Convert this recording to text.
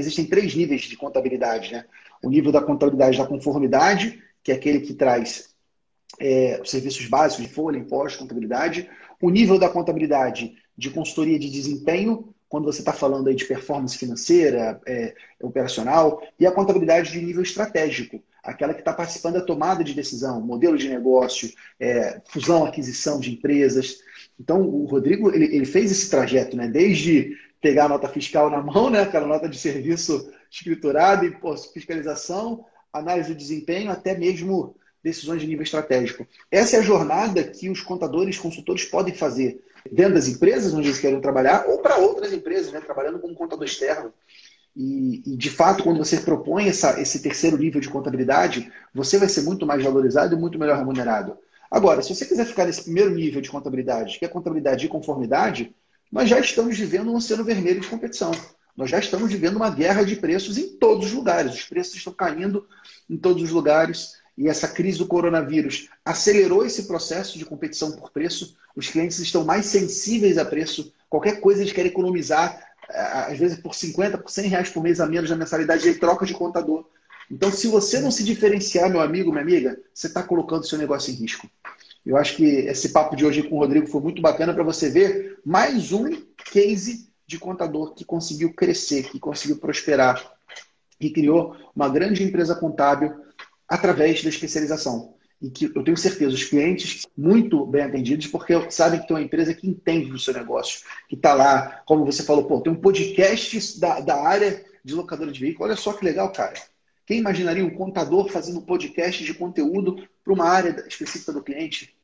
existem três níveis de contabilidade, né? O nível da contabilidade da conformidade, que é aquele que traz é, os serviços básicos de folha, imposto, contabilidade. O nível da contabilidade de consultoria de desempenho, quando você está falando aí de performance financeira, é, operacional, e a contabilidade de nível estratégico, aquela que está participando da tomada de decisão, modelo de negócio, é, fusão, aquisição de empresas. Então, o Rodrigo ele, ele, fez esse trajeto, né? desde pegar a nota fiscal na mão, né? aquela nota de serviço escriturado e fiscalização, análise do desempenho, até mesmo decisões de nível estratégico. Essa é a jornada que os contadores, consultores podem fazer dentro das empresas onde eles querem trabalhar ou para outras empresas, né? trabalhando como contador externo. E, e, de fato, quando você propõe essa, esse terceiro nível de contabilidade, você vai ser muito mais valorizado e muito melhor remunerado. Agora, se você quiser ficar nesse primeiro nível de contabilidade, que é contabilidade de conformidade, nós já estamos vivendo um oceano vermelho de competição. Nós já estamos vivendo uma guerra de preços em todos os lugares. Os preços estão caindo em todos os lugares. E essa crise do coronavírus acelerou esse processo de competição por preço. Os clientes estão mais sensíveis a preço. Qualquer coisa eles querem economizar, às vezes por 50, por 100 reais por mês a menos na mensalidade, ele troca de contador. Então, se você não se diferenciar, meu amigo, minha amiga, você está colocando seu negócio em risco. Eu acho que esse papo de hoje com o Rodrigo foi muito bacana para você ver mais um case de contador que conseguiu crescer, que conseguiu prosperar, que criou uma grande empresa contábil através da especialização. E que eu tenho certeza, os clientes muito bem atendidos, porque sabem que tem uma empresa que entende do seu negócio, que está lá, como você falou, pô, tem um podcast da, da área de locadora de veículo. Olha só que legal, cara. Quem imaginaria um contador fazendo um podcast de conteúdo para uma área específica do cliente?